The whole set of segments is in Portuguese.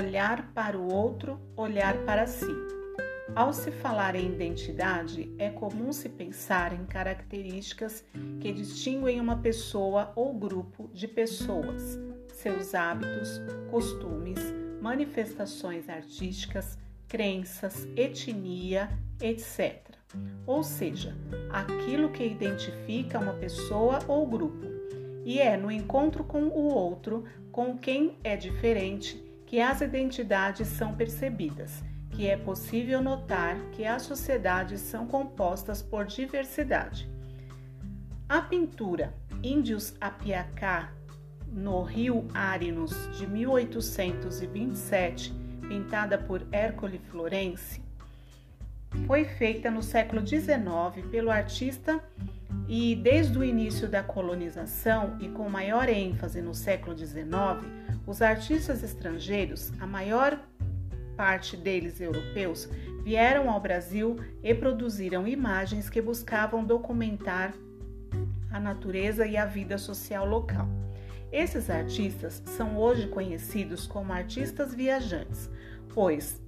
olhar para o outro, olhar para si. Ao se falar em identidade, é comum se pensar em características que distinguem uma pessoa ou grupo de pessoas, seus hábitos, costumes, manifestações artísticas, crenças, etnia, etc. Ou seja, aquilo que identifica uma pessoa ou grupo. E é no encontro com o outro, com quem é diferente, que as identidades são percebidas que é possível notar que as sociedades são compostas por diversidade. A pintura Índios Apiacá no Rio Arinos de 1827, pintada por Hércole Florence, foi feita no século XIX pelo artista e desde o início da colonização e com maior ênfase no século XIX, os artistas estrangeiros, a maior parte deles europeus, vieram ao Brasil e produziram imagens que buscavam documentar a natureza e a vida social local. Esses artistas são hoje conhecidos como artistas viajantes, pois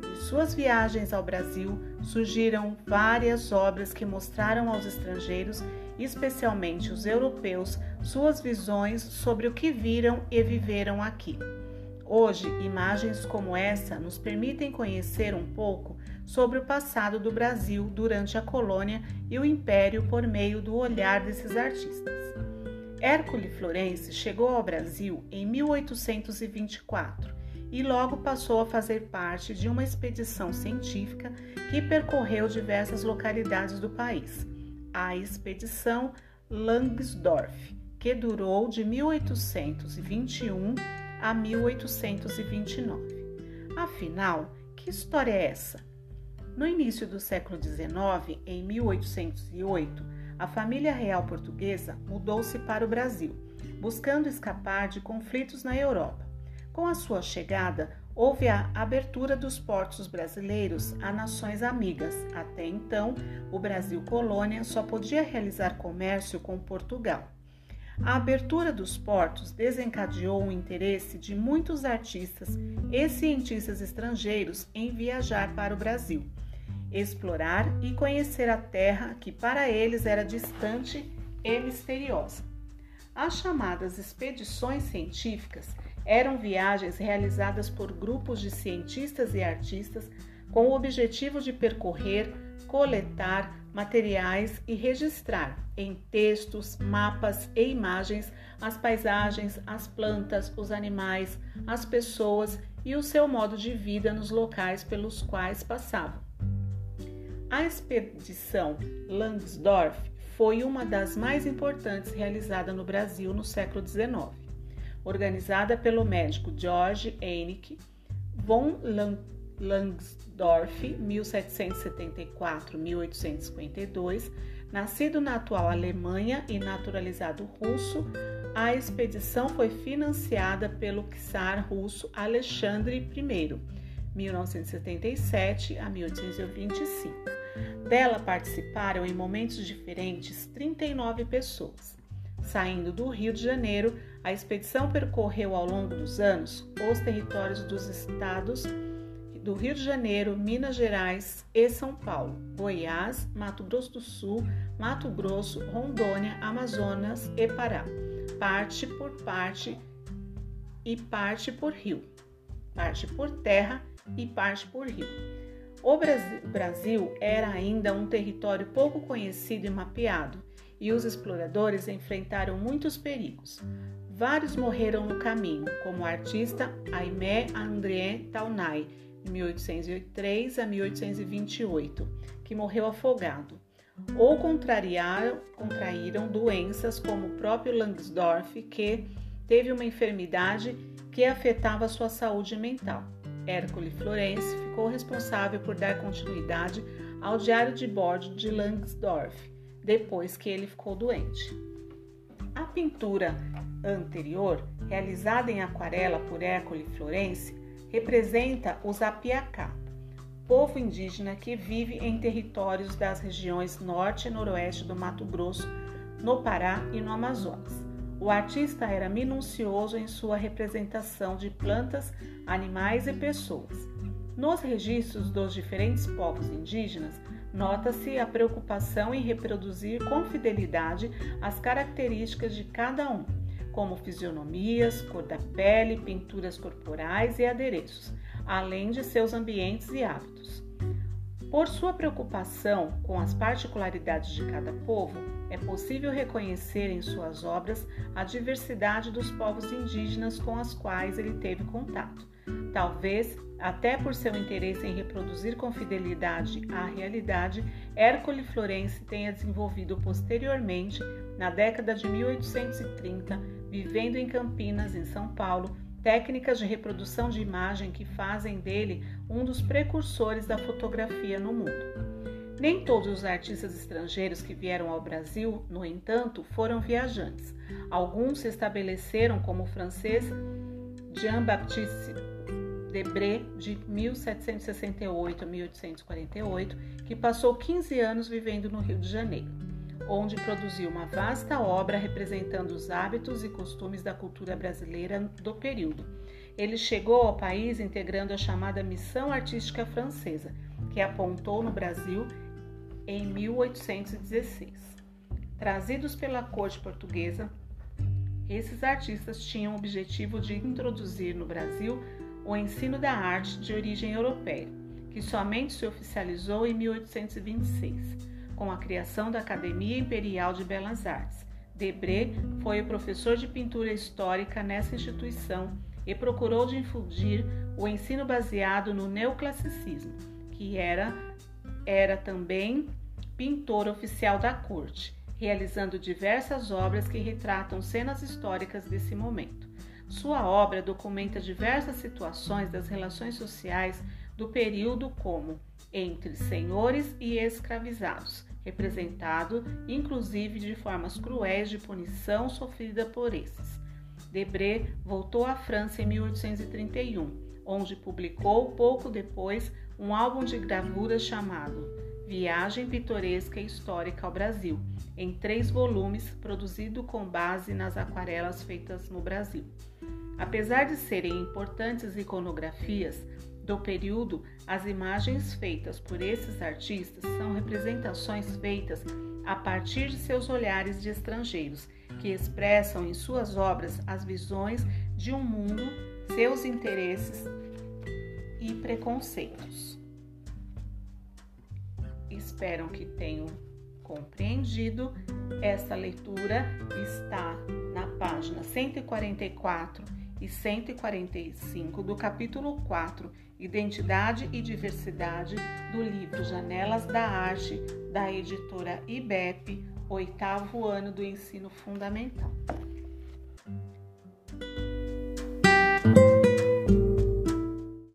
de suas viagens ao Brasil surgiram várias obras que mostraram aos estrangeiros, especialmente os europeus, suas visões sobre o que viram e viveram aqui. Hoje, imagens como essa nos permitem conhecer um pouco sobre o passado do Brasil durante a colônia e o império por meio do olhar desses artistas. Hércule Florence chegou ao Brasil em 1824 e logo passou a fazer parte de uma expedição científica que percorreu diversas localidades do país. A expedição Langsdorff, que durou de 1821 a 1829. Afinal, que história é essa? No início do século XIX, em 1808, a família real portuguesa mudou-se para o Brasil, buscando escapar de conflitos na Europa. Com a sua chegada, houve a abertura dos portos brasileiros a nações amigas. Até então, o Brasil colônia só podia realizar comércio com Portugal. A abertura dos portos desencadeou o interesse de muitos artistas e cientistas estrangeiros em viajar para o Brasil, explorar e conhecer a terra que para eles era distante e misteriosa. As chamadas expedições científicas eram viagens realizadas por grupos de cientistas e artistas com o objetivo de percorrer, coletar, materiais e registrar em textos, mapas e imagens as paisagens, as plantas, os animais, as pessoas e o seu modo de vida nos locais pelos quais passavam. A expedição Langsdorff foi uma das mais importantes realizada no Brasil no século XIX. Organizada pelo médico George Hennick von Langsdorff, Langsdorff, 1774-1852, nascido na atual Alemanha e naturalizado russo, a expedição foi financiada pelo czar russo Alexandre I, 1977 a 1825. Dela participaram em momentos diferentes 39 pessoas. Saindo do Rio de Janeiro, a expedição percorreu ao longo dos anos os territórios dos estados do Rio de Janeiro, Minas Gerais e São Paulo, Goiás, Mato Grosso do Sul, Mato Grosso, Rondônia, Amazonas e Pará. Parte por parte e parte por rio. Parte por terra e parte por rio. O Brasil era ainda um território pouco conhecido e mapeado, e os exploradores enfrentaram muitos perigos. Vários morreram no caminho, como o artista Aimé André Taunay, 1803 a 1828, que morreu afogado, ou contraíram doenças como o próprio Langsdorff, que teve uma enfermidade que afetava sua saúde mental. Hércule Florence ficou responsável por dar continuidade ao diário de bordo de Langsdorff, depois que ele ficou doente. A pintura anterior, realizada em aquarela por Hércule Florence, representa os Apiacá, povo indígena que vive em territórios das regiões norte e noroeste do Mato Grosso, no Pará e no Amazonas. o artista era minucioso em sua representação de plantas, animais e pessoas. Nos registros dos diferentes povos indígenas, nota-se a preocupação em reproduzir com fidelidade as características de cada um, como fisionomias, cor da pele, pinturas corporais e adereços, além de seus ambientes e hábitos. Por sua preocupação com as particularidades de cada povo, é possível reconhecer em suas obras a diversidade dos povos indígenas com os quais ele teve contato. Talvez, até por seu interesse em reproduzir com fidelidade a realidade, Hércole Florence tenha desenvolvido posteriormente, na década de 1830, vivendo em Campinas, em São Paulo, técnicas de reprodução de imagem que fazem dele um dos precursores da fotografia no mundo. Nem todos os artistas estrangeiros que vieram ao Brasil, no entanto, foram viajantes. Alguns se estabeleceram como o francês Jean-Baptiste Debré, de 1768 a 1848, que passou 15 anos vivendo no Rio de Janeiro, onde produziu uma vasta obra representando os hábitos e costumes da cultura brasileira do período. Ele chegou ao país integrando a chamada Missão Artística Francesa, que apontou no Brasil em 1816. Trazidos pela corte portuguesa, esses artistas tinham o objetivo de introduzir no Brasil o ensino da arte de origem europeia, que somente se oficializou em 1826, com a criação da Academia Imperial de Belas Artes. Debré foi o professor de pintura histórica nessa instituição e procurou difundir o ensino baseado no neoclassicismo, que era, era também pintor oficial da corte, realizando diversas obras que retratam cenas históricas desse momento. Sua obra documenta diversas situações das relações sociais do período, como entre senhores e escravizados, representado inclusive de formas cruéis de punição sofrida por esses. Debré voltou à França em 1831, onde publicou pouco depois um álbum de gravuras chamado Viagem Pitoresca e Histórica ao Brasil, em três volumes, produzido com base nas aquarelas feitas no Brasil. Apesar de serem importantes iconografias do período, as imagens feitas por esses artistas são representações feitas a partir de seus olhares de estrangeiros, que expressam em suas obras as visões de um mundo, seus interesses e preconceitos. Espero que tenham compreendido. Esta leitura está na página 144 e 145 do capítulo 4, Identidade e Diversidade, do livro Janelas da Arte, da editora IBEP, oitavo ano do ensino fundamental.